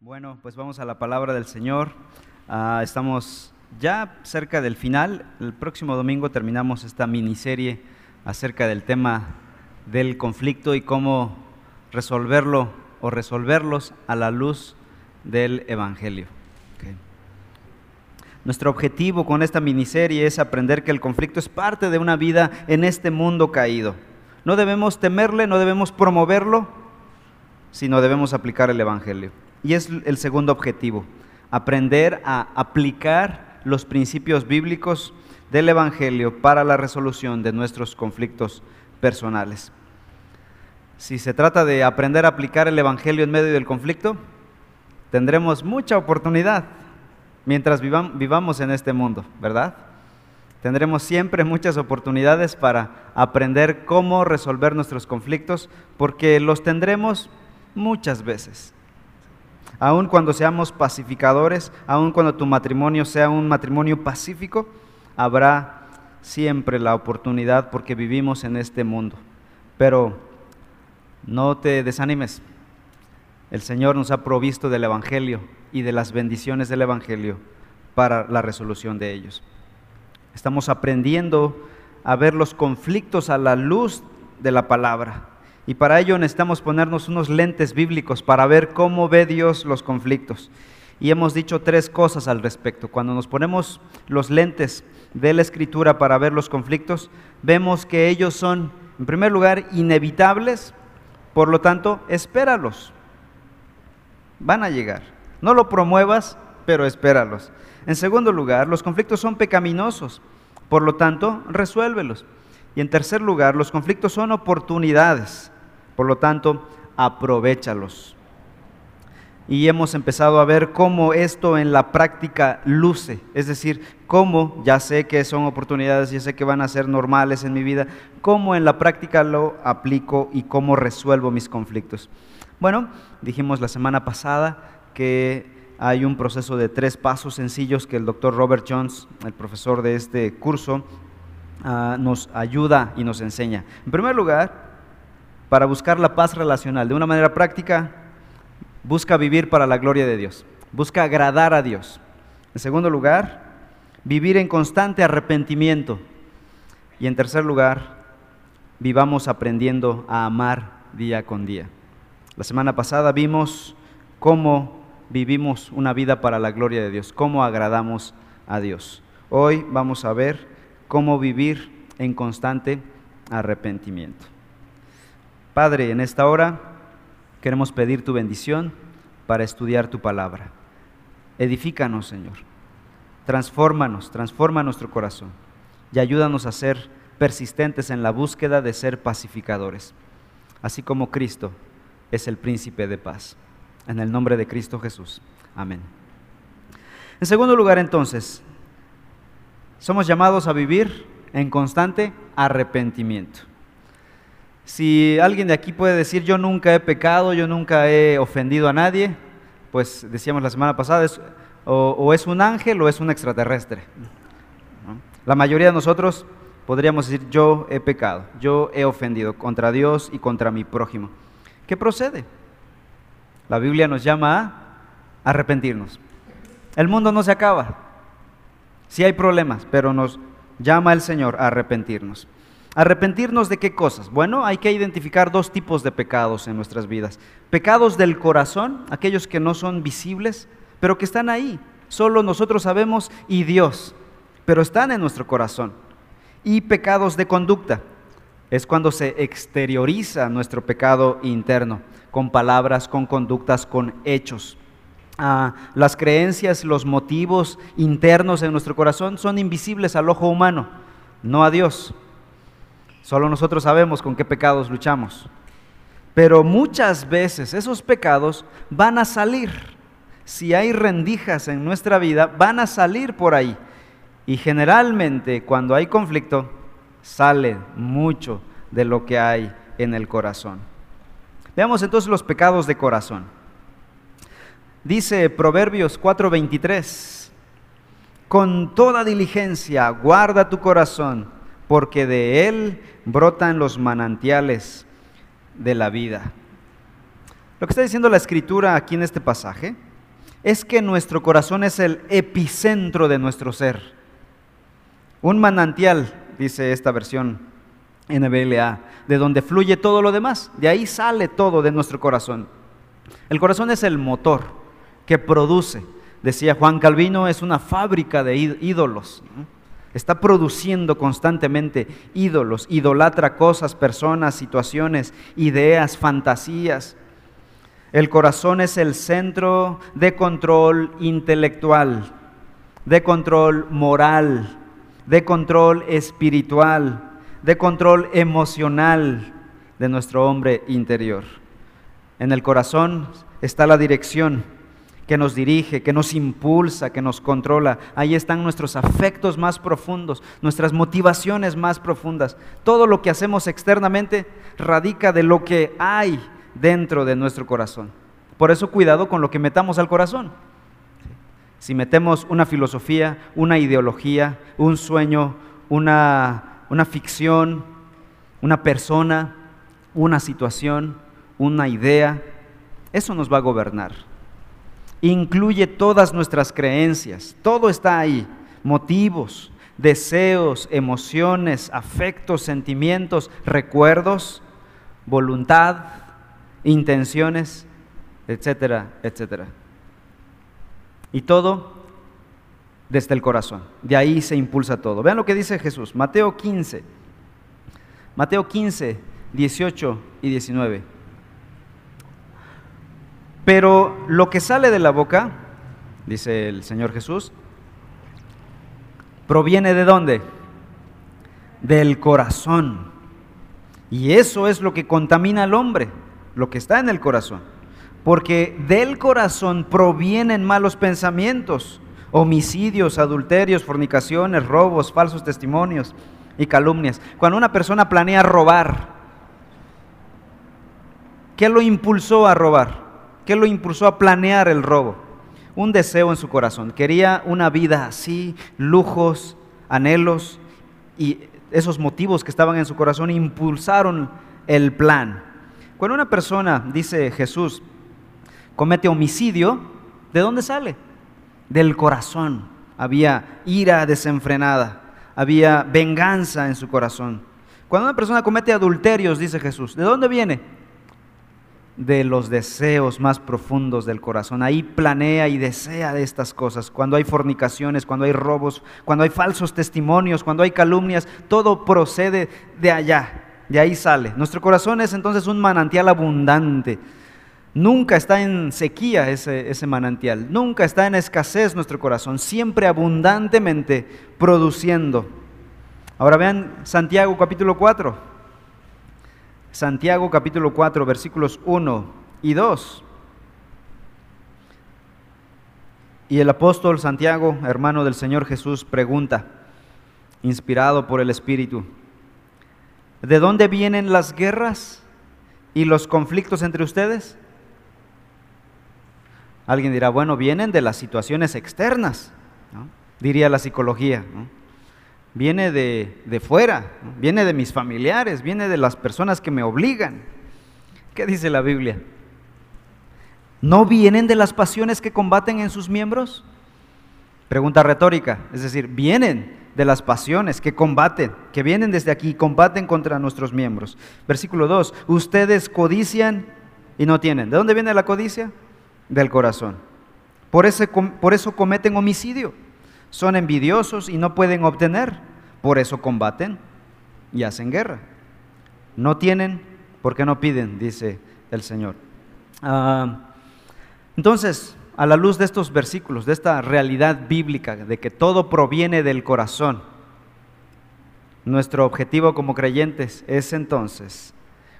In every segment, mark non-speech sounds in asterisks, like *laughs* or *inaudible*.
Bueno, pues vamos a la palabra del Señor. Ah, estamos ya cerca del final. El próximo domingo terminamos esta miniserie acerca del tema del conflicto y cómo resolverlo o resolverlos a la luz del Evangelio. Nuestro objetivo con esta miniserie es aprender que el conflicto es parte de una vida en este mundo caído. No debemos temerle, no debemos promoverlo, sino debemos aplicar el Evangelio. Y es el segundo objetivo, aprender a aplicar los principios bíblicos del Evangelio para la resolución de nuestros conflictos personales. Si se trata de aprender a aplicar el Evangelio en medio del conflicto, tendremos mucha oportunidad mientras vivamos en este mundo, ¿verdad? Tendremos siempre muchas oportunidades para aprender cómo resolver nuestros conflictos, porque los tendremos muchas veces aun cuando seamos pacificadores, aun cuando tu matrimonio sea un matrimonio pacífico, habrá siempre la oportunidad porque vivimos en este mundo. Pero no te desanimes. El Señor nos ha provisto del Evangelio y de las bendiciones del Evangelio para la resolución de ellos. Estamos aprendiendo a ver los conflictos a la luz de la palabra y para ello necesitamos ponernos unos lentes bíblicos para ver cómo ve Dios los conflictos. Y hemos dicho tres cosas al respecto. Cuando nos ponemos los lentes de la escritura para ver los conflictos, vemos que ellos son, en primer lugar, inevitables, por lo tanto, espéralos. Van a llegar. No lo promuevas, pero espéralos. En segundo lugar, los conflictos son pecaminosos, por lo tanto, resuélvelos. Y en tercer lugar, los conflictos son oportunidades. Por lo tanto, aprovechalos. Y hemos empezado a ver cómo esto en la práctica luce, es decir, cómo ya sé que son oportunidades, ya sé que van a ser normales en mi vida, cómo en la práctica lo aplico y cómo resuelvo mis conflictos. Bueno, dijimos la semana pasada que hay un proceso de tres pasos sencillos que el doctor Robert Jones, el profesor de este curso, ah, nos ayuda y nos enseña. En primer lugar, para buscar la paz relacional. De una manera práctica, busca vivir para la gloria de Dios, busca agradar a Dios. En segundo lugar, vivir en constante arrepentimiento. Y en tercer lugar, vivamos aprendiendo a amar día con día. La semana pasada vimos cómo vivimos una vida para la gloria de Dios, cómo agradamos a Dios. Hoy vamos a ver cómo vivir en constante arrepentimiento. Padre, en esta hora queremos pedir tu bendición para estudiar tu palabra. Edifícanos, Señor. Transfórmanos, transforma nuestro corazón y ayúdanos a ser persistentes en la búsqueda de ser pacificadores, así como Cristo es el príncipe de paz. En el nombre de Cristo Jesús. Amén. En segundo lugar, entonces, somos llamados a vivir en constante arrepentimiento. Si alguien de aquí puede decir yo nunca he pecado, yo nunca he ofendido a nadie, pues decíamos la semana pasada, o, es un ángel o es un extraterrestre. La mayoría de nosotros podríamos decir yo he pecado, yo he ofendido contra Dios y contra mi prójimo. ¿Qué procede? La Biblia nos llama a arrepentirnos. El mundo no se acaba. Sí hay problemas, pero nos llama el Señor a arrepentirnos. ¿Arrepentirnos de qué cosas? Bueno, hay que identificar dos tipos de pecados en nuestras vidas. Pecados del corazón, aquellos que no son visibles, pero que están ahí. Solo nosotros sabemos y Dios, pero están en nuestro corazón. Y pecados de conducta. Es cuando se exterioriza nuestro pecado interno, con palabras, con conductas, con hechos. Ah, las creencias, los motivos internos en nuestro corazón son invisibles al ojo humano, no a Dios. Solo nosotros sabemos con qué pecados luchamos. Pero muchas veces esos pecados van a salir. Si hay rendijas en nuestra vida, van a salir por ahí. Y generalmente cuando hay conflicto, sale mucho de lo que hay en el corazón. Veamos entonces los pecados de corazón. Dice Proverbios 4:23, con toda diligencia guarda tu corazón porque de él brotan los manantiales de la vida. Lo que está diciendo la escritura aquí en este pasaje es que nuestro corazón es el epicentro de nuestro ser. Un manantial, dice esta versión NBLA, de donde fluye todo lo demás. De ahí sale todo de nuestro corazón. El corazón es el motor que produce. Decía Juan Calvino, es una fábrica de ídolos. Está produciendo constantemente ídolos, idolatra cosas, personas, situaciones, ideas, fantasías. El corazón es el centro de control intelectual, de control moral, de control espiritual, de control emocional de nuestro hombre interior. En el corazón está la dirección que nos dirige, que nos impulsa, que nos controla. Ahí están nuestros afectos más profundos, nuestras motivaciones más profundas. Todo lo que hacemos externamente radica de lo que hay dentro de nuestro corazón. Por eso cuidado con lo que metamos al corazón. Si metemos una filosofía, una ideología, un sueño, una, una ficción, una persona, una situación, una idea, eso nos va a gobernar. Incluye todas nuestras creencias, todo está ahí, motivos, deseos, emociones, afectos, sentimientos, recuerdos, voluntad, intenciones, etcétera, etcétera. Y todo desde el corazón. De ahí se impulsa todo. Vean lo que dice Jesús, Mateo 15. Mateo 15, 18 y 19. Pero lo que sale de la boca, dice el Señor Jesús, proviene de dónde? Del corazón. Y eso es lo que contamina al hombre, lo que está en el corazón. Porque del corazón provienen malos pensamientos, homicidios, adulterios, fornicaciones, robos, falsos testimonios y calumnias. Cuando una persona planea robar, ¿qué lo impulsó a robar? ¿Qué lo impulsó a planear el robo? Un deseo en su corazón. Quería una vida así, lujos, anhelos y esos motivos que estaban en su corazón impulsaron el plan. Cuando una persona, dice Jesús, comete homicidio, ¿de dónde sale? Del corazón. Había ira desenfrenada, había venganza en su corazón. Cuando una persona comete adulterios, dice Jesús, ¿de dónde viene? De los deseos más profundos del corazón. Ahí planea y desea de estas cosas. Cuando hay fornicaciones, cuando hay robos, cuando hay falsos testimonios, cuando hay calumnias, todo procede de allá, de ahí sale. Nuestro corazón es entonces un manantial abundante. Nunca está en sequía ese, ese manantial, nunca está en escasez nuestro corazón, siempre abundantemente produciendo. Ahora vean Santiago capítulo 4. Santiago capítulo 4, versículos 1 y 2. Y el apóstol Santiago, hermano del Señor Jesús, pregunta, inspirado por el Espíritu, ¿de dónde vienen las guerras y los conflictos entre ustedes? Alguien dirá, bueno, vienen de las situaciones externas, diría la psicología viene de, fuera, viene de mis familiares, viene de las personas que me obligan. ¿Qué dice la Biblia? ¿No vienen de las pasiones que combaten en sus miembros? Pregunta retórica, es decir, vienen de las pasiones que combaten, que vienen desde aquí, combaten contra nuestros miembros. Versículo 2, ustedes codician y no tienen. ¿De dónde viene la codicia? Del corazón. Por, ese, por eso cometen homicidio son envidiosos y no pueden obtener, por eso combaten y hacen guerra. No tienen, porque no piden, dice el Señor. Ah, entonces, a la luz de estos versículos, de esta realidad bíblica, de que todo proviene del corazón, nuestro objetivo como creyentes es entonces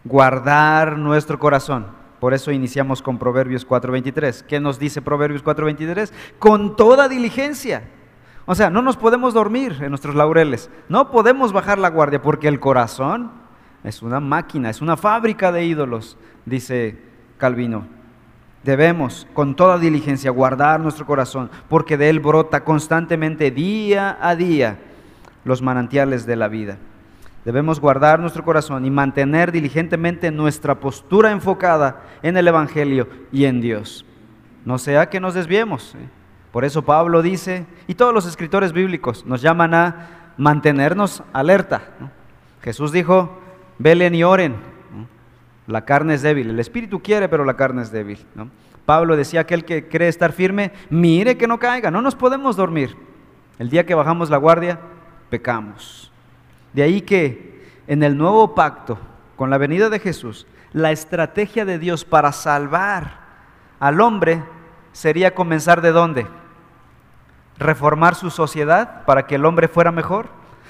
guardar nuestro corazón. Por eso iniciamos con Proverbios 4:23. ¿Qué nos dice Proverbios 4:23? Con toda diligencia o sea, no nos podemos dormir en nuestros laureles, no podemos bajar la guardia porque el corazón es una máquina, es una fábrica de ídolos, dice Calvino. Debemos con toda diligencia guardar nuestro corazón porque de él brota constantemente día a día los manantiales de la vida. Debemos guardar nuestro corazón y mantener diligentemente nuestra postura enfocada en el Evangelio y en Dios. no sea que nos desviemos. ¿eh? Por eso Pablo dice, y todos los escritores bíblicos nos llaman a mantenernos alerta. Jesús dijo, velen y oren. La carne es débil, el espíritu quiere, pero la carne es débil. Pablo decía, aquel que cree estar firme, mire que no caiga, no nos podemos dormir. El día que bajamos la guardia, pecamos. De ahí que en el nuevo pacto, con la venida de Jesús, la estrategia de Dios para salvar al hombre sería comenzar de dónde? Reformar su sociedad para que el hombre fuera mejor,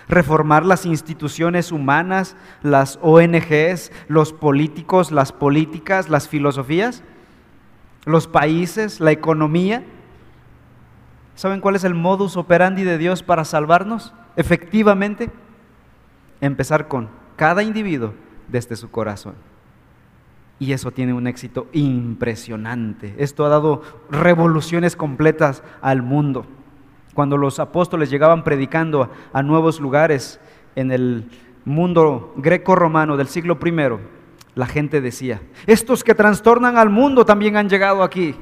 reformar las instituciones humanas, las ONGs, los políticos, las políticas, las filosofías, los países, la economía. ¿Saben cuál es el modus operandi de Dios para salvarnos? Efectivamente, empezar con cada individuo desde su corazón. Y eso tiene un éxito impresionante. Esto ha dado revoluciones completas al mundo. Cuando los apóstoles llegaban predicando a nuevos lugares en el mundo greco-romano del siglo I, la gente decía, estos que trastornan al mundo también han llegado aquí.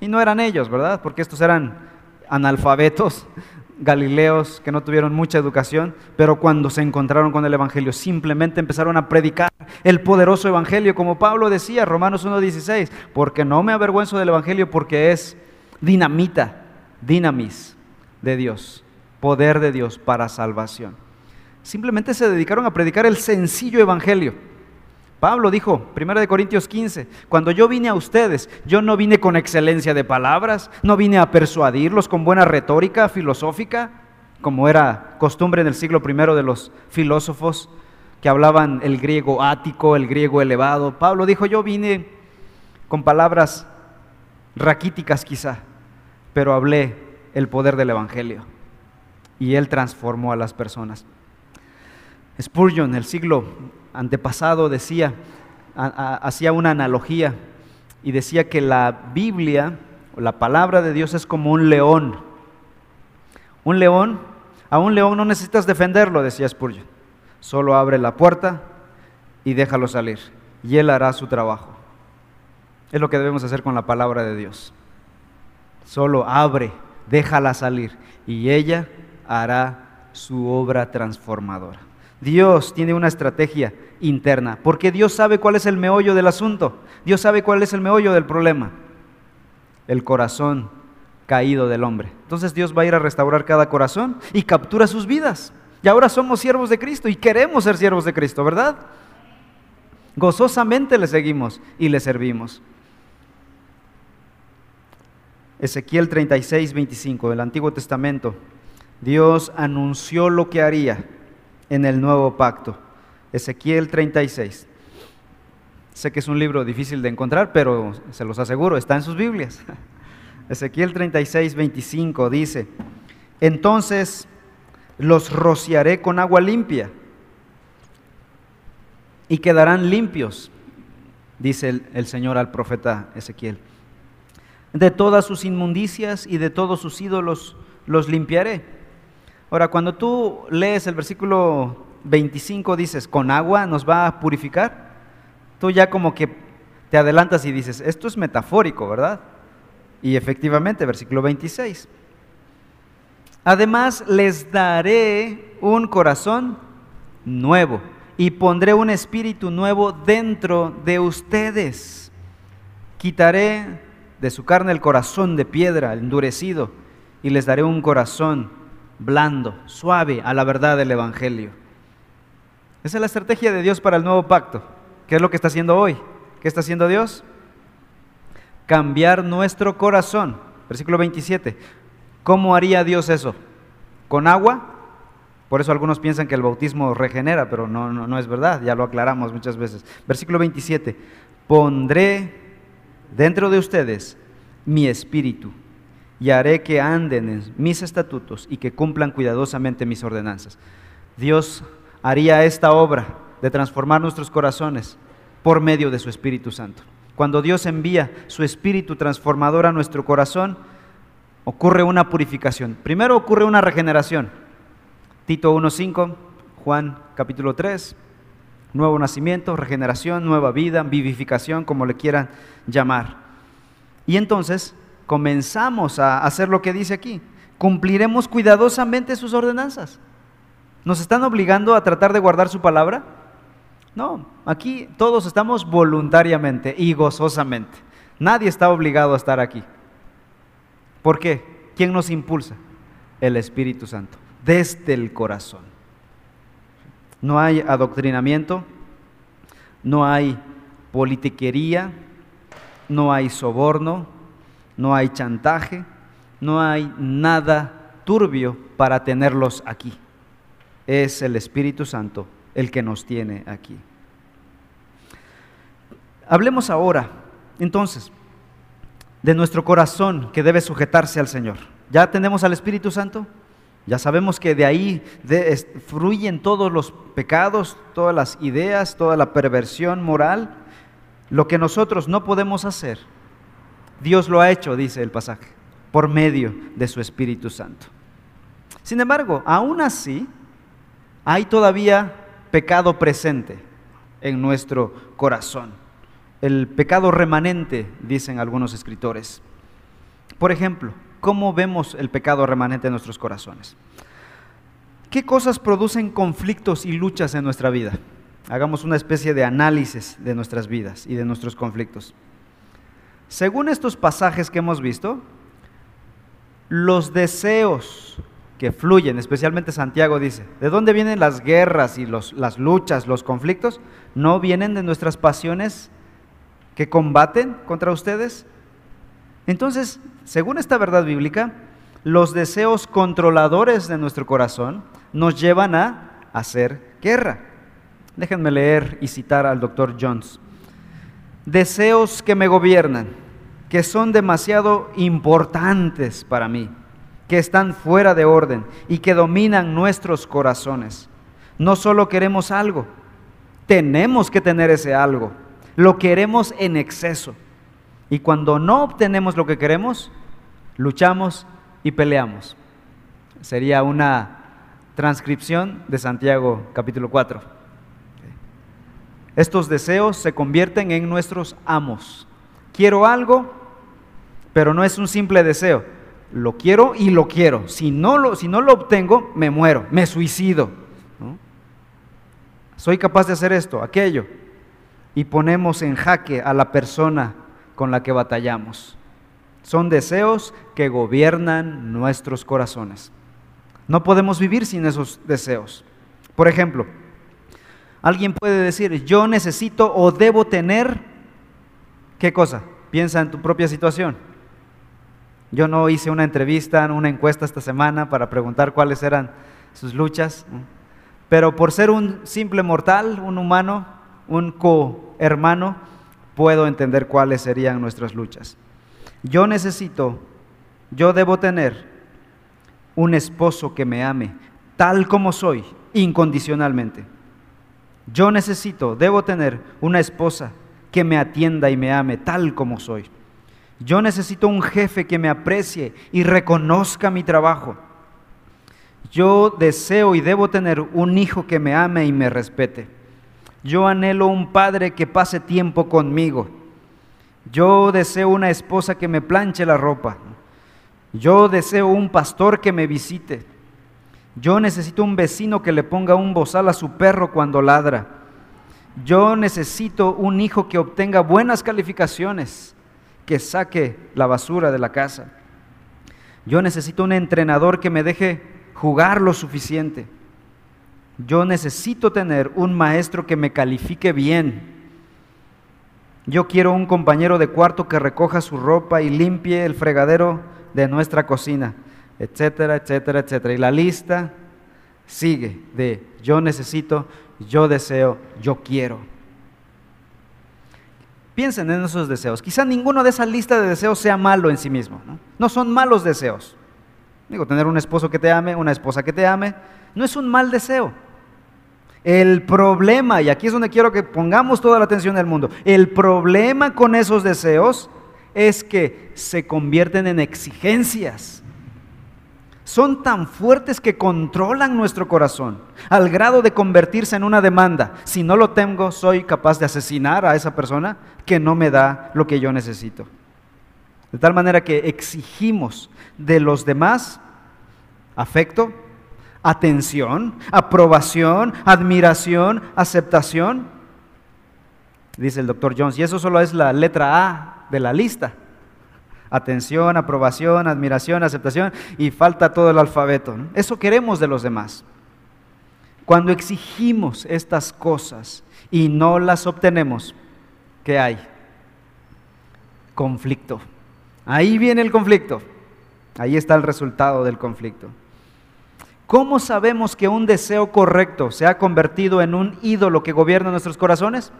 Y no eran ellos, ¿verdad? Porque estos eran analfabetos, galileos que no tuvieron mucha educación, pero cuando se encontraron con el Evangelio simplemente empezaron a predicar el poderoso Evangelio, como Pablo decía, Romanos 1.16, porque no me avergüenzo del Evangelio porque es dinamita, dinamis de Dios, poder de Dios para salvación. Simplemente se dedicaron a predicar el sencillo Evangelio. Pablo dijo, 1 Corintios 15, cuando yo vine a ustedes, yo no vine con excelencia de palabras, no vine a persuadirlos con buena retórica filosófica, como era costumbre en el siglo I de los filósofos que hablaban el griego ático, el griego elevado. Pablo dijo, yo vine con palabras raquíticas quizá, pero hablé el poder del Evangelio y él transformó a las personas. Spurgeon, el siglo antepasado, decía, hacía una analogía y decía que la Biblia, o la palabra de Dios es como un león. Un león, a un león no necesitas defenderlo, decía Spurgeon. Solo abre la puerta y déjalo salir, y él hará su trabajo. Es lo que debemos hacer con la palabra de Dios. Solo abre, déjala salir, y ella hará su obra transformadora. Dios tiene una estrategia interna, porque Dios sabe cuál es el meollo del asunto, Dios sabe cuál es el meollo del problema, el corazón caído del hombre. Entonces Dios va a ir a restaurar cada corazón y captura sus vidas. Y ahora somos siervos de Cristo y queremos ser siervos de Cristo, ¿verdad? Gozosamente le seguimos y le servimos. Ezequiel 36, 25 del Antiguo Testamento. Dios anunció lo que haría en el nuevo pacto. Ezequiel 36. Sé que es un libro difícil de encontrar, pero se los aseguro, está en sus Biblias. *laughs* Ezequiel 36, 25 dice, entonces los rociaré con agua limpia y quedarán limpios, dice el, el, Señor al profeta Ezequiel. De todas sus inmundicias y de todos sus ídolos los limpiaré Ahora, cuando tú lees el versículo 25, dices, con agua nos va a purificar, tú ya como que te adelantas y dices, esto es metafórico, ¿verdad? Y efectivamente, versículo 26. Además, les daré un corazón nuevo y pondré un espíritu nuevo dentro de ustedes. Quitaré de su carne el corazón de piedra, endurecido, y les daré un corazón blando, suave a la verdad del Evangelio. Esa es la estrategia de Dios para el nuevo pacto. ¿Qué es lo que está haciendo hoy? ¿Qué está haciendo Dios? Cambiar nuestro corazón. Versículo 27. ¿Cómo haría Dios eso? ¿Con agua? Por eso algunos piensan que el bautismo regenera, pero no, no, no es verdad, ya lo aclaramos muchas veces. Versículo 27. Pondré dentro de ustedes mi espíritu y haré que anden en mis estatutos y que cumplan cuidadosamente mis ordenanzas. Dios haría esta obra de transformar nuestros corazones por medio de su Espíritu Santo. Cuando Dios envía su Espíritu transformador a nuestro corazón, ocurre una purificación. Primero ocurre una regeneración. Tito 1.5, Juan capítulo 3, nuevo nacimiento, regeneración, nueva vida, vivificación, como le quieran llamar. Y entonces comenzamos a hacer lo que dice aquí. Cumpliremos cuidadosamente sus ordenanzas. ¿Nos están obligando a tratar de guardar su palabra? No, aquí todos estamos voluntariamente y gozosamente. Nadie está obligado a estar aquí. ¿Por qué? ¿Quién nos impulsa? El Espíritu Santo, desde el corazón. No hay adoctrinamiento, no hay politiquería, no hay soborno, no hay chantaje, no hay nada turbio para tenerlos aquí. Es el Espíritu Santo el que nos tiene aquí. Hablemos ahora, entonces, de nuestro corazón que debe sujetarse al Señor. ¿Ya tenemos al Espíritu Santo? Ya sabemos que de ahí fluyen todos los pecados, todas las ideas, toda la perversión moral. Lo que nosotros no podemos hacer, Dios lo ha hecho, dice el pasaje, por medio de su Espíritu Santo. Sin embargo, aún así, hay todavía pecado presente en nuestro corazón. El pecado remanente, dicen algunos escritores. Por ejemplo, ¿cómo vemos el pecado remanente en nuestros corazones? ¿Qué cosas producen conflictos y luchas en nuestra vida? Hagamos una especie de análisis de nuestras vidas y de nuestros conflictos. Según estos pasajes que hemos visto, los deseos que fluyen, especialmente Santiago dice, ¿de dónde vienen las guerras y las luchas, los conflictos? ¿No vienen de nuestras pasiones que combaten contra ustedes? Entonces, según esta verdad bíblica, los deseos controladores de nuestro corazón nos llevan a hacer guerra. Déjenme leer y citar al doctor Jones. Deseos que me gobiernan, que son demasiado importantes para mí que están fuera de orden y que dominan nuestros corazones. No solo queremos algo, tenemos que tener ese algo. Lo queremos en exceso. Y cuando no obtenemos lo que queremos, luchamos y peleamos. Sería una transcripción de Santiago capítulo 4. Estos deseos se convierten en nuestros amos. Quiero algo, pero no es un simple deseo lo quiero y lo quiero. Si no lo, si no lo obtengo, me muero, me suicido. Soy capaz de hacer esto, aquello. Y ponemos en jaque a la persona con la que batallamos. Son deseos que gobiernan nuestros corazones. No podemos vivir sin esos deseos. Por ejemplo, alguien puede decir, yo necesito o debo tener, ¿qué cosa? Piensa en tu propia situación yo no hice una entrevista, una encuesta esta semana para preguntar cuáles eran sus luchas, pero por ser un simple mortal, un humano, un cohermano, puedo entender cuáles serían nuestras luchas. Yo necesito, yo debo tener un esposo que me ame tal como soy, incondicionalmente. Yo necesito, debo tener una esposa que me atienda y me ame tal como soy. Yo necesito un jefe que me aprecie y reconozca mi trabajo. Yo deseo y debo tener un hijo que me ame y me respete. Yo anhelo un padre que pase tiempo conmigo. Yo deseo una esposa que me planche la ropa. Yo deseo un pastor que me visite. Yo necesito un vecino que le ponga un bozal a su perro cuando ladra. Yo necesito un hijo que obtenga buenas calificaciones que saque la basura de la casa. Yo necesito un entrenador que me deje jugar lo suficiente. Yo necesito tener un maestro que me califique bien. Yo quiero un compañero de cuarto que recoja su ropa y limpie el fregadero de nuestra cocina, etcétera, etcétera, etcétera. Y la lista sigue de yo necesito, yo deseo, yo quiero. Piensen en esos deseos. Quizá ninguno de esa lista de deseos sea malo en sí mismo. ¿no? son malos deseos. Digo, tener un esposo que te ame, una esposa que te ame, no es un mal deseo. El problema, y aquí es donde quiero que pongamos toda la atención del mundo, el problema con esos deseos es que se convierten en exigencias son tan fuertes que controlan nuestro corazón, al grado de convertirse en una demanda. Si no lo tengo, soy capaz de asesinar a esa persona que no me da lo que yo necesito. De tal manera que exigimos de los demás afecto, atención, aprobación, admiración, aceptación. Dice el doctor Jones, y eso solo es la letra A de la lista. Atención, aprobación, admiración, aceptación, y falta todo el alfabeto. Eso queremos de los demás. Cuando exigimos estas cosas y no las obtenemos, ¿qué hay? Conflicto. Ahí viene el conflicto. Ahí está el resultado del conflicto. ¿Cómo sabemos que un deseo correcto se ha convertido en un ídolo que gobierna nuestros corazones?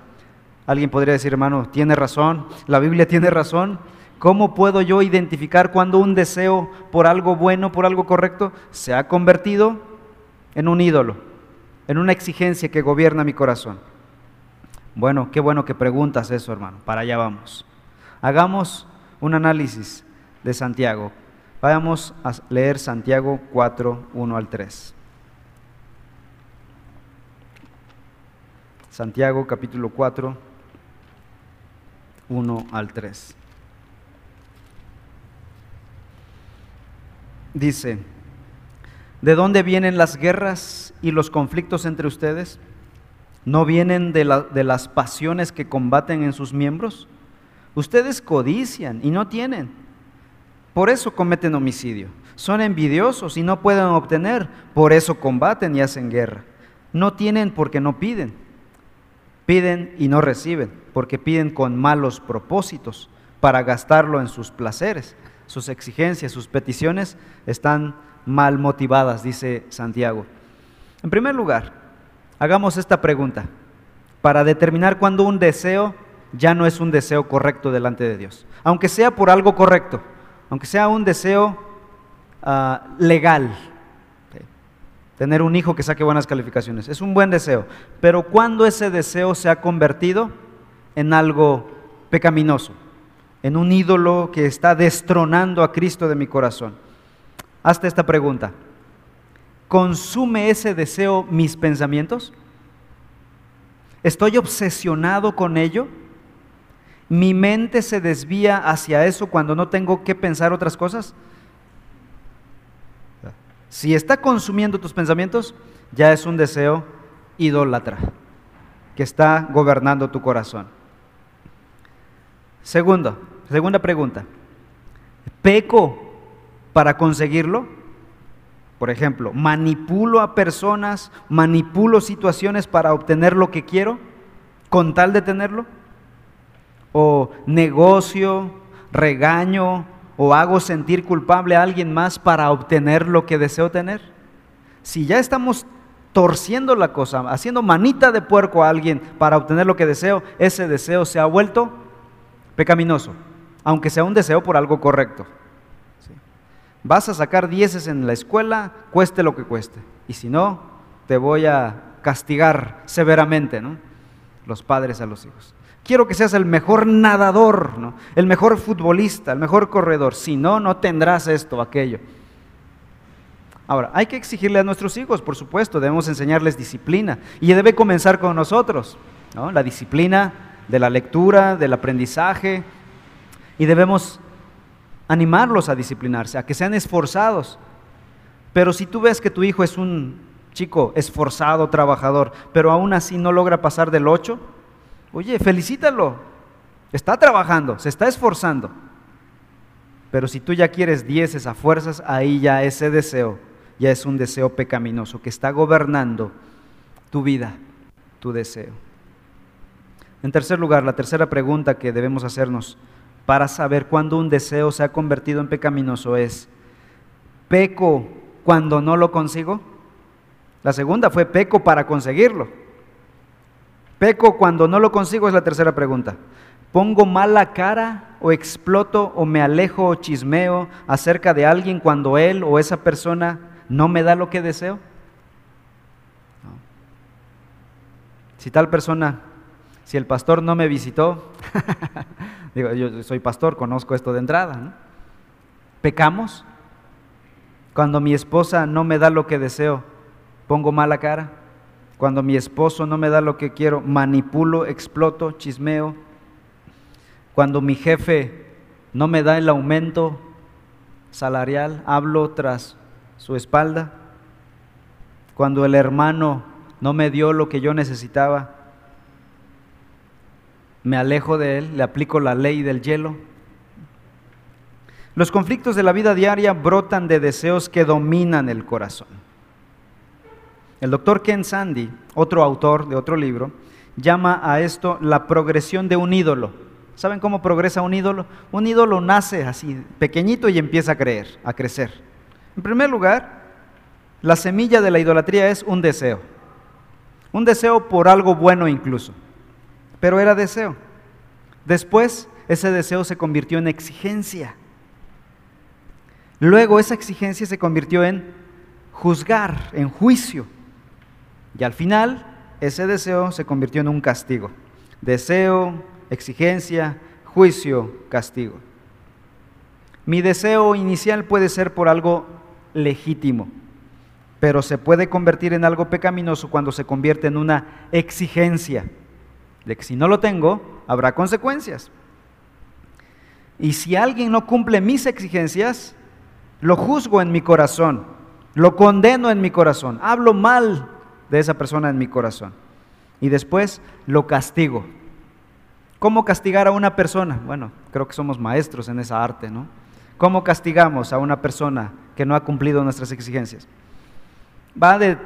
Alguien podría decir, hermano, tiene razón, la Biblia tiene razón. ¿Cómo puedo yo identificar cuando un deseo por algo bueno, por algo correcto, se ha convertido en un ídolo, en una exigencia que gobierna mi corazón? Bueno, qué bueno que preguntas eso, hermano. Para allá vamos. Hagamos un análisis de Santiago. Vayamos a leer Santiago 4, 1 al 3. Santiago capítulo 4, 1 al 3. Dice, ¿de dónde vienen las guerras y los conflictos entre ustedes? ¿No vienen de, de las pasiones que combaten en sus miembros? Ustedes codician y no tienen por eso cometen homicidio. Son envidiosos y no pueden obtener, por eso combaten y hacen guerra. No tienen porque no piden. Piden y no reciben, porque piden con malos propósitos para gastarlo en sus placeres. Sus exigencias, sus peticiones están mal motivadas, dice Santiago. En primer lugar, hagamos esta pregunta para determinar cuándo un deseo ya no es un deseo correcto delante de Dios, aunque sea por algo correcto aunque sea un deseo ah, legal, tener un hijo que saque buenas calificaciones, es un buen deseo, pero cuando ese deseo se ha convertido en algo pecaminoso, en un ídolo que está destronando a Cristo de mi corazón. Hasta esta pregunta, ¿consume ese deseo mis pensamientos? ¿Estoy obsesionado con ello? Mi mente se desvía hacia eso cuando no tengo que pensar otras cosas? Si está consumiendo tus pensamientos, ya es un deseo idólatra que está gobernando tu corazón. Segundo, segunda pregunta. ¿Peco para conseguirlo? Por ejemplo, ¿manipulo a personas, manipulo situaciones para obtener lo que quiero con tal de tenerlo? O negocio, regaño o hago sentir culpable a alguien más para obtener lo que deseo tener? Si ya estamos torciendo la cosa, haciendo manita de puerco a alguien para obtener lo que deseo, ese deseo se ha vuelto pecaminoso, aunque sea un deseo por algo correcto. Vas a sacar dieces en la escuela, cueste lo que cueste, y si no, te voy a castigar severamente, ¿no? Los padres a los hijos. Quiero que seas el mejor nadador, el mejor futbolista, el mejor corredor. Si no, no tendrás esto, aquello. Ahora, hay que exigirle a nuestros hijos, por supuesto, debemos enseñarles disciplina. Y debe comenzar con nosotros, la disciplina de la lectura, del aprendizaje. Y debemos animarlos a disciplinarse, a que sean esforzados. Pero si tú ves que tu hijo es un chico esforzado, trabajador, pero aún así no logra pasar del 8, Oye, felicítalo. Está trabajando, se está esforzando. Pero si tú ya quieres dieces a fuerzas, ahí ya ese deseo ya es un deseo pecaminoso que está gobernando tu vida, tu deseo. En tercer lugar, la tercera pregunta que debemos hacernos para saber cuándo un deseo se ha convertido en pecaminoso es, ¿peco cuando no lo consigo? La segunda fue peco para conseguirlo. Peco cuando no lo consigo es la tercera pregunta. ¿Pongo mala cara o exploto o me alejo o chismeo acerca de alguien cuando él o esa persona no me da lo que deseo? Si tal persona, si el pastor no me visitó, *laughs* digo, yo soy pastor, conozco esto de entrada, ¿Pecamos? Cuando mi esposa no me da lo que deseo, ¿pongo mala cara? Cuando mi esposo no me da lo que quiero, manipulo, exploto, chismeo. Cuando mi jefe no me da el aumento salarial, hablo tras su espalda. Cuando el hermano no me dio lo que yo necesitaba, me alejo de él, le aplico la ley del hielo. Los conflictos de la vida diaria brotan de deseos que dominan el corazón. El doctor Ken Sandy, otro autor de otro libro, llama a esto la progresión de un ídolo. ¿Saben cómo progresa un ídolo? Un ídolo nace así, pequeñito y empieza a creer, a crecer. En primer lugar, la semilla de la idolatría es un deseo. Un deseo por algo bueno incluso. Pero era deseo. Después, ese deseo se convirtió en exigencia. Luego esa exigencia se convirtió en juzgar, en juicio. Y al final, ese deseo se convirtió en un castigo. Deseo, exigencia, juicio, castigo. Mi deseo inicial puede ser por algo legítimo, pero se puede convertir en algo pecaminoso cuando se convierte en una exigencia de que si no lo tengo, habrá consecuencias. Y si alguien no cumple mis exigencias, lo juzgo en mi corazón, lo condeno en mi corazón, hablo mal de esa persona en mi corazón y después lo castigo. ¿Cómo castigar a una persona? Bueno, creo que somos maestros en esa arte, ¿no? ¿Cómo castigamos a una persona que no ha cumplido nuestras exigencias? Va de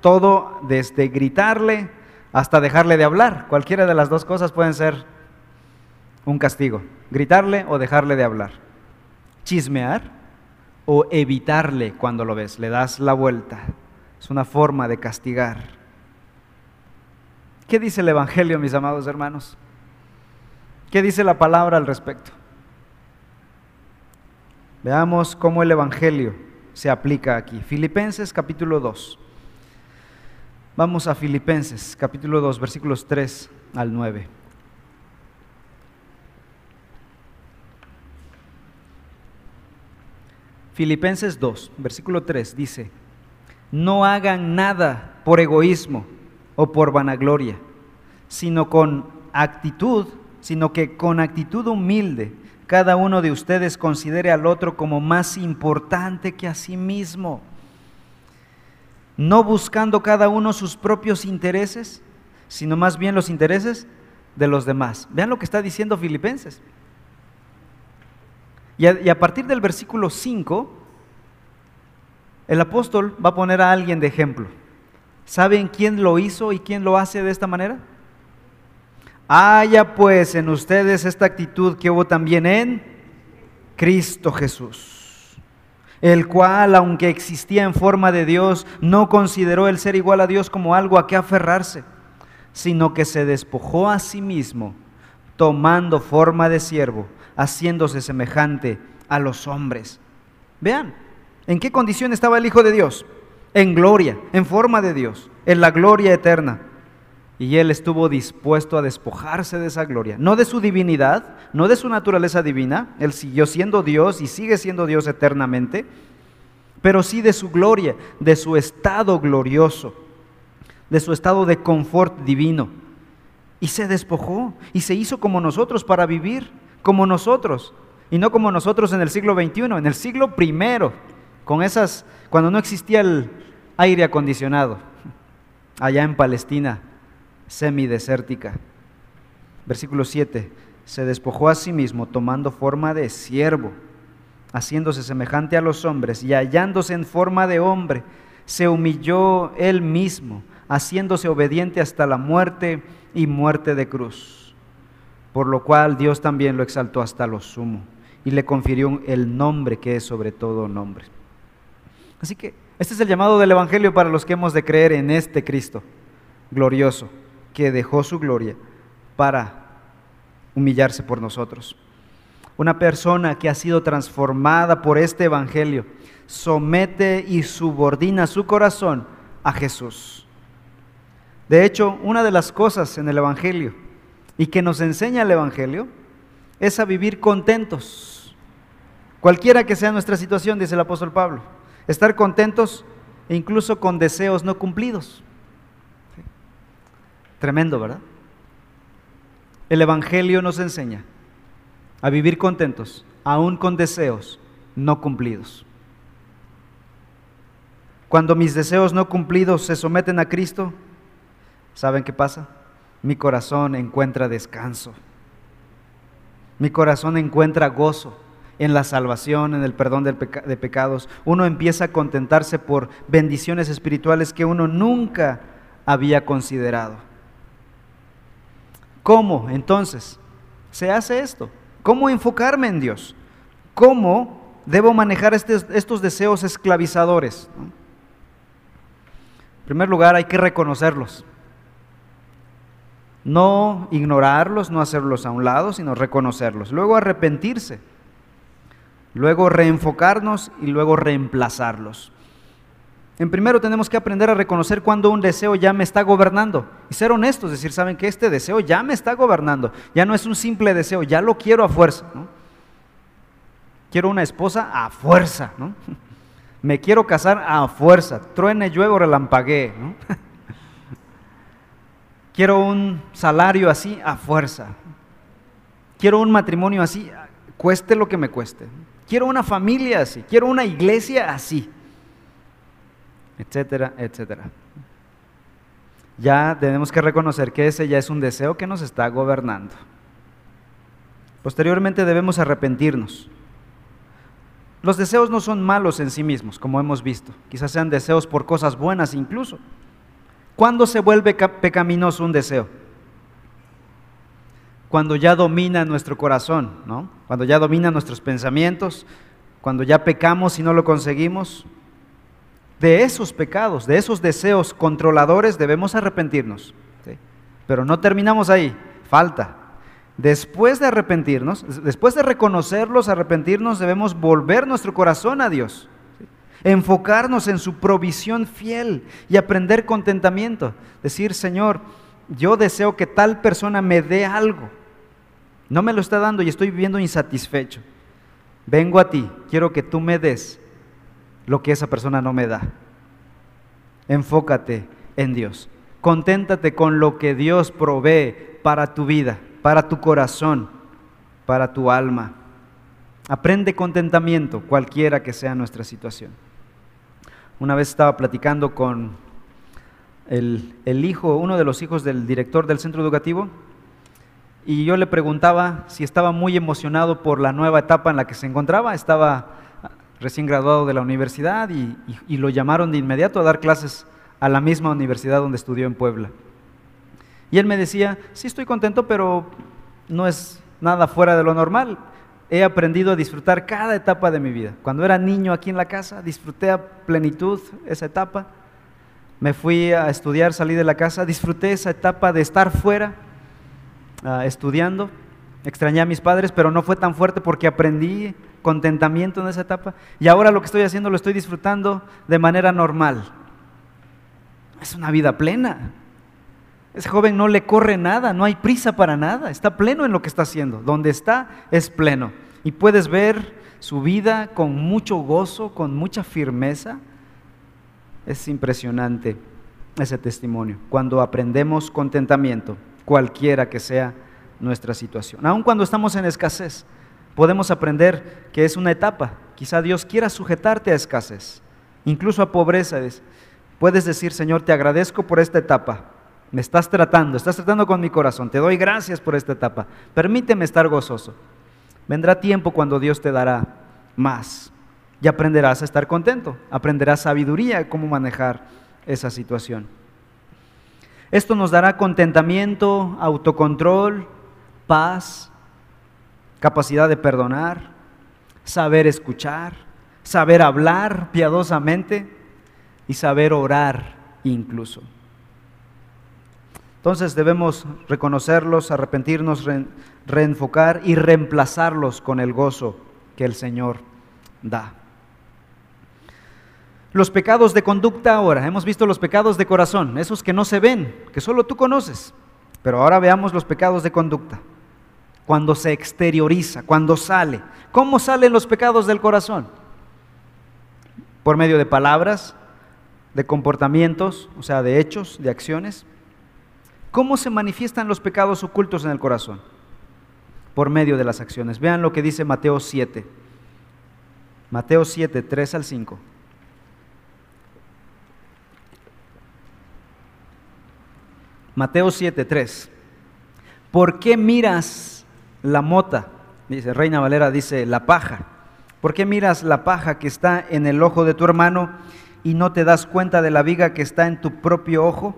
todo, desde gritarle hasta dejarle de hablar. Cualquiera de las dos cosas pueden ser un castigo. Gritarle o dejarle de hablar. Chismear o evitarle cuando lo ves. Le das la vuelta. Es una forma de castigar. ¿Qué dice el Evangelio, mis amados hermanos? ¿Qué dice la palabra al respecto? Veamos cómo el Evangelio se aplica aquí. Filipenses capítulo 2. Vamos a Filipenses capítulo 2, versículos 3 al 9. Filipenses 2, versículo 3 dice, no hagan nada por egoísmo o por vanagloria, sino con actitud, sino que con actitud humilde cada uno de ustedes considere al otro como más importante que a sí mismo, no buscando cada uno sus propios intereses, sino más bien los intereses de los demás. Vean lo que está diciendo Filipenses. Y a, partir del versículo 5, el apóstol va a poner a alguien de ejemplo. ¿Saben quién lo hizo y quién lo hace de esta manera? Haya pues en ustedes esta actitud que hubo también en Cristo Jesús, el cual, aunque existía en forma de Dios, no consideró el ser igual a Dios como algo a que aferrarse, sino que se despojó a sí mismo, tomando forma de siervo, haciéndose semejante a los hombres. Vean, ¿en qué condición estaba el Hijo de Dios? En gloria, en forma de Dios, en la gloria eterna y él estuvo dispuesto a despojarse de esa gloria, no de su divinidad, no de su naturaleza divina, él siguió siendo Dios y sigue siendo Dios eternamente, pero sí de su gloria, de su estado glorioso, de su estado de confort divino. Y se despojó y se hizo como nosotros para vivir, como nosotros, y no como nosotros en el siglo XXI, en el siglo primero, con esas, cuando no existía el aire acondicionado, allá en Palestina, semidesértica. Versículo 7. Se despojó a sí mismo tomando forma de siervo, haciéndose semejante a los hombres y hallándose en forma de hombre, se humilló él mismo, haciéndose obediente hasta la muerte y muerte de cruz. Por lo cual Dios también lo exaltó hasta lo sumo y le confirió el nombre que es sobre todo nombre. Así que este es el llamado del Evangelio para los que hemos de creer en este Cristo glorioso que dejó su gloria para humillarse por nosotros. Una persona que ha sido transformada por este Evangelio somete y subordina su corazón a Jesús. De hecho, una de las cosas en el Evangelio y que nos enseña el Evangelio es a vivir contentos. Cualquiera que sea nuestra situación, dice el apóstol Pablo, estar contentos e incluso con deseos no cumplidos. Tremendo, ¿verdad? El Evangelio nos enseña a vivir contentos aún con deseos no cumplidos. Cuando mis deseos no cumplidos se someten a Cristo, ¿saben qué pasa? Mi corazón encuentra descanso. Mi corazón encuentra gozo en la salvación, en el perdón de pecados. Uno empieza a contentarse por bendiciones espirituales que uno nunca había considerado. ¿Cómo entonces se hace esto? ¿Cómo enfocarme en Dios? ¿Cómo debo manejar estos deseos esclavizadores? En primer lugar, hay que reconocerlos. No ignorarlos, no hacerlos a un lado, sino reconocerlos. Luego arrepentirse luego reenfocarnos y luego reemplazarlos. En primero tenemos que aprender a reconocer cuando un deseo ya me está gobernando y ser honestos, decir, saben que este deseo ya me está gobernando, ya no es un simple deseo, ya lo quiero a fuerza. Quiero una esposa a fuerza, ¿no? *laughs* me quiero casar a fuerza, truene, llueve, relampaguee. ¿no? *laughs* quiero un salario así a fuerza, quiero un matrimonio así, cueste lo que me cueste. Quiero una familia así, quiero una iglesia así, etcétera, etcétera. Ya tenemos que reconocer que ese ya es un deseo que nos está gobernando. Posteriormente debemos arrepentirnos. Los deseos no son malos en sí mismos, como hemos visto. Quizás sean deseos por cosas buenas incluso. ¿Cuándo se vuelve pecaminoso un deseo? Cuando ya domina nuestro corazón, ¿no? Cuando ya domina nuestros pensamientos, cuando ya pecamos y no lo conseguimos. De esos pecados, de esos deseos controladores debemos arrepentirnos. Pero no terminamos ahí, falta. Después de arrepentirnos, después de reconocerlos, arrepentirnos, debemos volver nuestro corazón a Dios. Enfocarnos en su provisión fiel y aprender contentamiento. Decir, Señor, yo deseo que tal persona me dé algo. No me lo está dando y estoy viviendo insatisfecho. Vengo a ti, quiero que tú me des lo que esa persona no me da. Enfócate en Dios. Conténtate con lo que Dios provee para tu vida, para tu corazón, para tu alma. Aprende contentamiento, cualquiera que sea nuestra situación. Una vez estaba platicando con el, hijo, uno de los hijos del director del centro educativo, y yo le preguntaba si estaba muy emocionado por la nueva etapa en la que se encontraba. Estaba recién graduado de la universidad y, y, lo llamaron de inmediato a dar clases a la misma universidad donde estudió en Puebla. Y él me decía, sí estoy contento, pero no es nada fuera de lo normal. He aprendido a disfrutar cada etapa de mi vida. Cuando era niño aquí en la casa, disfruté a plenitud esa etapa me fui a estudiar, salí de la casa, disfruté esa etapa de estar fuera ah, estudiando, extrañé a mis padres, pero no fue tan fuerte porque aprendí contentamiento en esa etapa y ahora lo que estoy haciendo lo estoy disfrutando de manera normal. Es una vida plena. Ese joven no le corre nada, no hay prisa para nada, está pleno en lo que está haciendo. Donde está es pleno. Y puedes ver su vida con mucho gozo, con mucha firmeza es impresionante ese testimonio, cuando aprendemos contentamiento, cualquiera que sea nuestra situación. Aun cuando estamos en escasez, podemos aprender que es una etapa. Quizá Dios quiera sujetarte a escasez, incluso a pobreza. Puedes decir, Señor, te agradezco por esta etapa. Me estás tratando, estás tratando con mi corazón. Te doy gracias por esta etapa. Permíteme estar gozoso. Vendrá tiempo cuando Dios te dará más y aprenderás a estar contento, aprenderás sabiduría cómo manejar esa situación. Esto nos dará contentamiento, autocontrol, paz, capacidad de perdonar, saber escuchar, saber hablar piadosamente y saber orar incluso. Entonces debemos reconocerlos, arrepentirnos, reenfocar y reemplazarlos con el gozo que el Señor da. Los pecados de conducta ahora, hemos visto los pecados de corazón, esos que no se ven, que solo tú conoces. Pero ahora veamos los pecados de conducta. Cuando se exterioriza, cuando sale. ¿Cómo salen los pecados del corazón? Por medio de palabras, de comportamientos, o sea, de hechos, de acciones. ¿Cómo se manifiestan los pecados ocultos en el corazón? por medio de las acciones. Vean lo que dice Mateo 7. Mateo 7, 3 al 5. Mateo 7, 3. ¿Por qué miras la mota? Dice Reina Valera, dice la paja. ¿Por qué miras la paja que está en el ojo de tu hermano y no te das cuenta de la viga que está en tu propio ojo?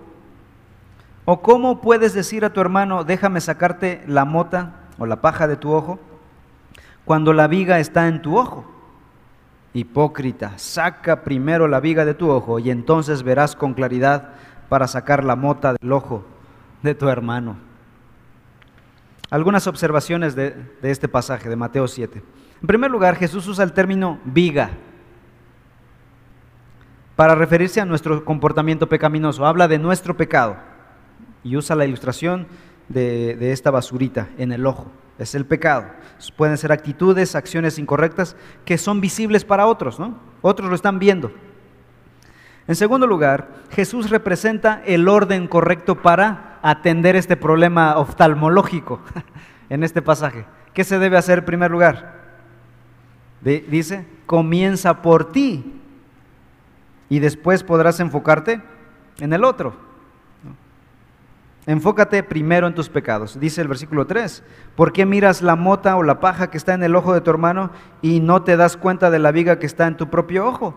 ¿O cómo puedes decir a tu hermano, déjame sacarte la mota o la paja de tu ojo, cuando la viga está en tu ojo? Hipócrita, saca primero la viga de tu ojo y entonces verás con claridad para sacar la mota del ojo de tu hermano. Algunas observaciones de, de este pasaje de Mateo 7. En primer lugar, Jesús usa el término viga para referirse a nuestro comportamiento pecaminoso. Habla de nuestro pecado y usa la ilustración de, esta basurita en el ojo. Es el pecado. Pueden ser actitudes, acciones incorrectas que son visibles para otros, ¿no? Otros lo están viendo. En segundo lugar, Jesús representa el orden correcto para atender este problema oftalmológico *laughs* en este pasaje. ¿Qué se debe hacer en primer lugar? dice, comienza por ti y después podrás enfocarte en el otro. Enfócate primero en tus pecados. Dice el versículo 3, ¿por qué miras la mota o la paja que está en el ojo de tu hermano y no te das cuenta de la viga que está en tu propio ojo?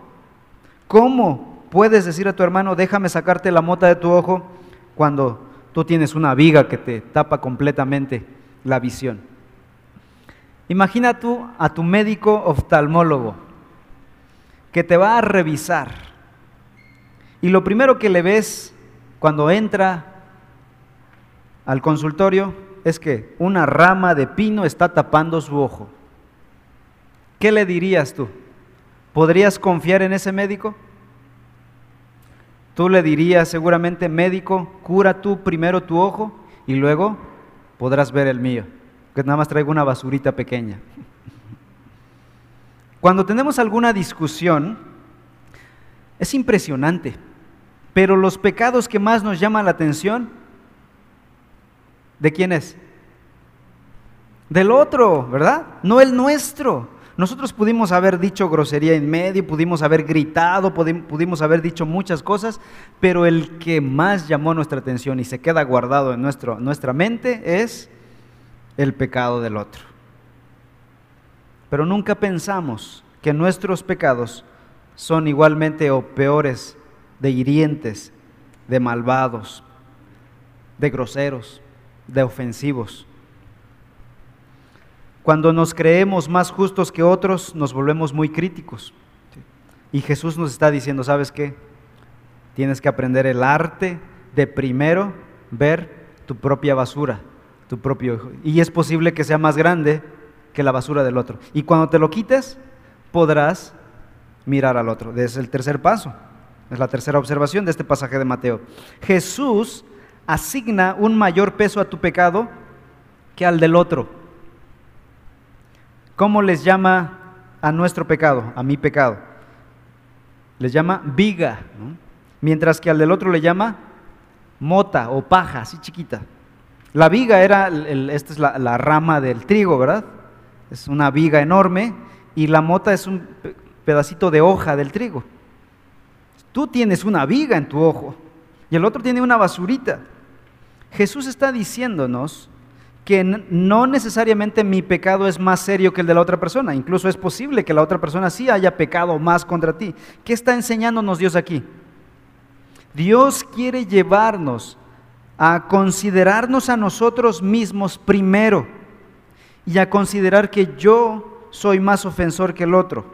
¿Cómo puedes decir a tu hermano, déjame sacarte la mota de tu ojo cuando tú tienes una viga que te tapa completamente la visión? Imagina tú a tu médico oftalmólogo que te va a revisar y lo primero que le ves cuando entra al consultorio es que una rama de pino está tapando su ojo. ¿Qué le dirías tú? ¿Podrías confiar en ese médico? Tú le dirías seguramente, médico, cura tú primero tu ojo y luego podrás ver el mío, que nada más traigo una basurita pequeña. Cuando tenemos alguna discusión, es impresionante, pero los pecados que más nos llaman la atención ¿De quién es? Del otro, ¿verdad? No el nuestro. Nosotros pudimos haber dicho grosería en medio, pudimos haber gritado, pudimos haber dicho muchas cosas, pero el que más llamó nuestra atención y se queda guardado en nuestra mente es el pecado del otro. Pero nunca pensamos que nuestros pecados son igualmente o peores de hirientes, de malvados, de groseros de ofensivos. Cuando nos creemos más justos que otros, nos volvemos muy críticos. Y Jesús nos está diciendo, ¿sabes qué? Tienes que aprender el arte de primero ver tu propia basura, tu propio hijo. Y es posible que sea más grande que la basura del otro. Y cuando te lo quites, podrás mirar al otro. Es el tercer paso. Es la tercera observación de este pasaje de Mateo. Jesús asigna un mayor peso a tu pecado que al del otro. ¿Cómo les llama a nuestro pecado, a mi pecado? Les llama viga, mientras que al del otro le llama mota o paja, así chiquita. La viga era, esta es la, la rama del trigo, ¿verdad? Es una viga enorme y la mota es un pedacito de hoja del trigo. Tú tienes una viga en tu ojo y el otro tiene una basurita. Jesús está diciéndonos que no necesariamente mi pecado es más serio que el de la otra persona. Incluso es posible que la otra persona sí haya pecado más contra ti. ¿Qué está enseñándonos Dios aquí? Dios quiere llevarnos a considerarnos a nosotros mismos primero y a considerar que yo soy más ofensor que el otro.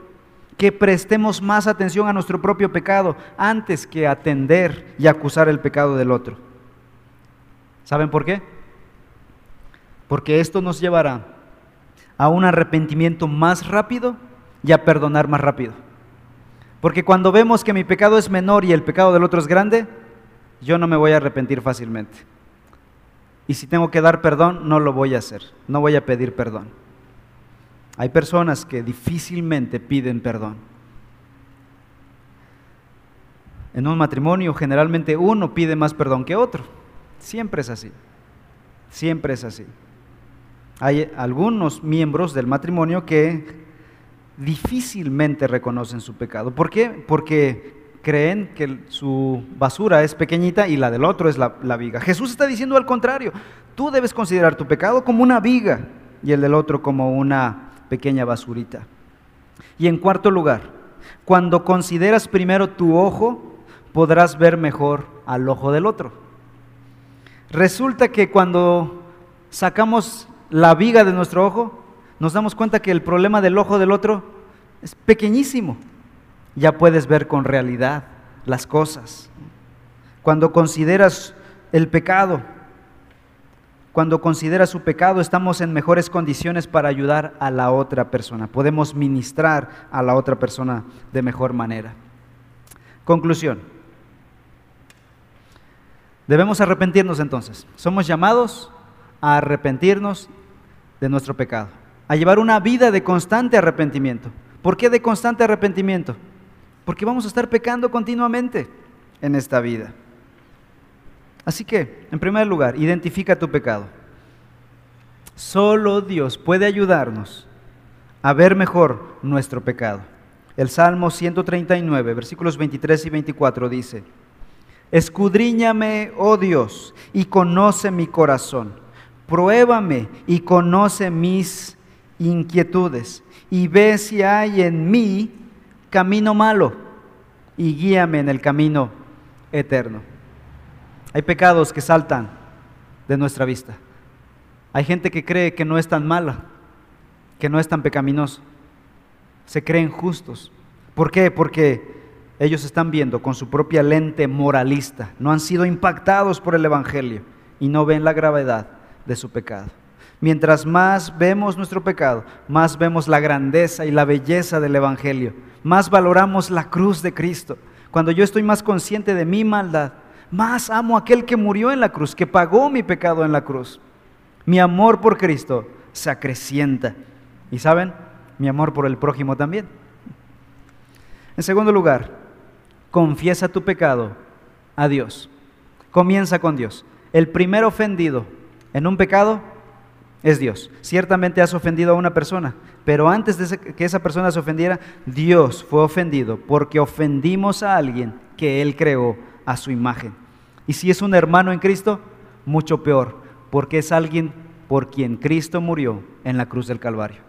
Que prestemos más atención a nuestro propio pecado antes que atender y acusar el pecado del otro. ¿Saben por qué? Porque esto nos llevará a un arrepentimiento más rápido y a perdonar más rápido. Porque cuando vemos que mi pecado es menor y el pecado del otro es grande, yo no me voy a arrepentir fácilmente. Y si tengo que dar perdón, no lo voy a hacer, no voy a pedir perdón. Hay personas que difícilmente piden perdón. En un matrimonio generalmente uno pide más perdón que otro. Siempre es así. Siempre es así. Hay algunos miembros del matrimonio que difícilmente reconocen su pecado. ¿Por qué? Porque creen que su basura es pequeñita y la del otro es la, viga. Jesús está diciendo al contrario, tú debes considerar tu pecado como una viga y el del otro como una pequeña basurita. Y en cuarto lugar, cuando consideras primero tu ojo, podrás ver mejor al ojo del otro. Resulta que cuando sacamos la viga de nuestro ojo, nos damos cuenta que el problema del ojo del otro es pequeñísimo ya puedes ver con realidad las cosas. Cuando consideras el pecado, cuando consideras su pecado, estamos en mejores condiciones para ayudar a la otra persona. Podemos ministrar a la otra persona de mejor manera. Conclusión. Debemos arrepentirnos entonces. Somos llamados a arrepentirnos de nuestro pecado, a llevar una vida de constante arrepentimiento. ¿Por qué de constante arrepentimiento? porque vamos a estar pecando continuamente en esta vida. Así que, en primer lugar, identifica tu pecado. Solo Dios puede ayudarnos a ver mejor nuestro pecado. El Salmo 139, versículos 23 y 24 dice, Escudriñame, oh Dios, y conoce mi corazón. Pruébame y conoce mis inquietudes, y ve si hay en mí camino malo y guíame en el camino eterno. Hay pecados que saltan de nuestra vista. Hay gente que cree que no es tan mala, que no es tan pecaminoso. Se creen justos. ¿Por qué? Porque ellos están viendo con su propia lente moralista. No han sido impactados por el Evangelio y no ven la gravedad de su pecado. Mientras más vemos nuestro pecado, más vemos la grandeza y la belleza del Evangelio más valoramos la cruz de Cristo. Cuando yo estoy más consciente de mi maldad, más amo a aquel que murió en la cruz, que pagó mi pecado en la cruz. Mi amor por Cristo se acrecienta. Y saben, mi amor por el prójimo también. En segundo lugar, confiesa tu pecado a Dios. Comienza con Dios. El primer ofendido en un pecado es Dios. Ciertamente has ofendido a una persona, pero antes de que esa persona se ofendiera, Dios fue ofendido porque ofendimos a alguien que Él creó a su imagen. Y si es un hermano en Cristo, mucho peor, porque es alguien por quien Cristo murió en la cruz del Calvario.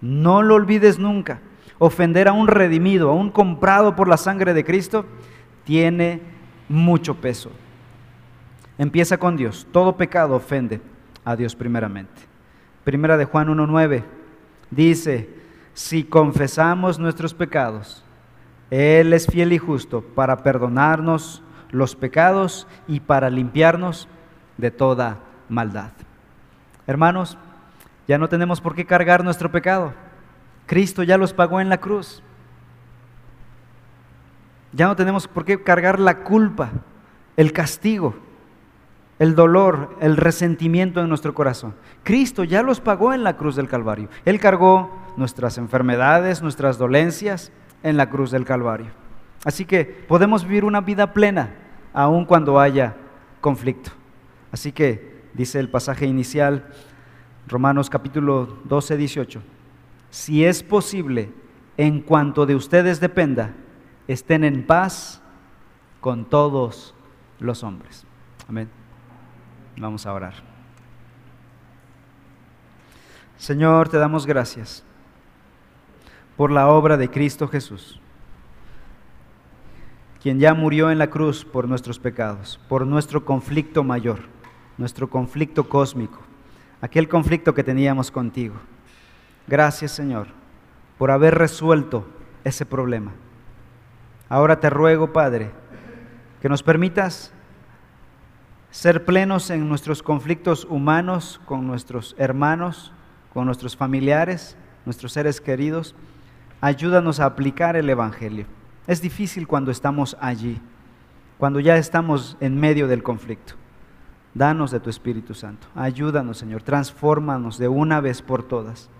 No lo olvides nunca. Ofender a un redimido, a un comprado por la sangre de Cristo, tiene mucho peso. Empieza con Dios. Todo pecado ofende a Dios primeramente. Primera de Juan 1.9 dice, si confesamos nuestros pecados, Él es fiel y justo para perdonarnos los pecados y para limpiarnos de toda maldad. Hermanos, ya no tenemos por qué cargar nuestro pecado. Cristo ya los pagó en la cruz. Ya no tenemos por qué cargar la culpa, el castigo el dolor, el resentimiento en nuestro corazón. Cristo ya los pagó en la cruz del Calvario. Él cargó nuestras enfermedades, nuestras dolencias en la cruz del Calvario. Así que podemos vivir una vida plena aun cuando haya conflicto. Así que dice el pasaje inicial, Romanos capítulo 12, 18, si es posible, en cuanto de ustedes dependa, estén en paz con todos los hombres. Amén. Vamos a orar. Señor, te damos gracias por la obra de Cristo Jesús, quien ya murió en la cruz por nuestros pecados, por nuestro conflicto mayor, nuestro conflicto cósmico, aquel conflicto que teníamos contigo. Gracias, Señor, por haber resuelto ese problema. Ahora te ruego, Padre, que nos permitas ser plenos en nuestros conflictos humanos con nuestros hermanos, con nuestros familiares, nuestros seres queridos. Ayúdanos a aplicar el Evangelio. Es difícil cuando estamos allí, cuando ya estamos en medio del conflicto. Danos de tu Espíritu Santo. Ayúdanos, Señor. Transfórmanos de una vez por todas.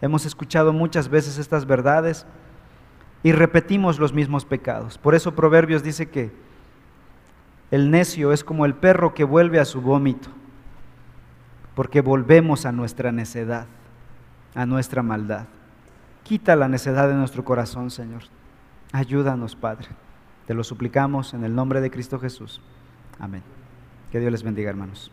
Hemos escuchado muchas veces estas verdades y repetimos los mismos pecados. Por eso Proverbios dice que el necio es como el perro que vuelve a su vómito, porque volvemos a nuestra necedad, a nuestra maldad. Quita la necedad de nuestro corazón, Señor. Ayúdanos, Padre. Te lo suplicamos en el nombre de Cristo Jesús. Amén. Que Dios les bendiga, hermanos.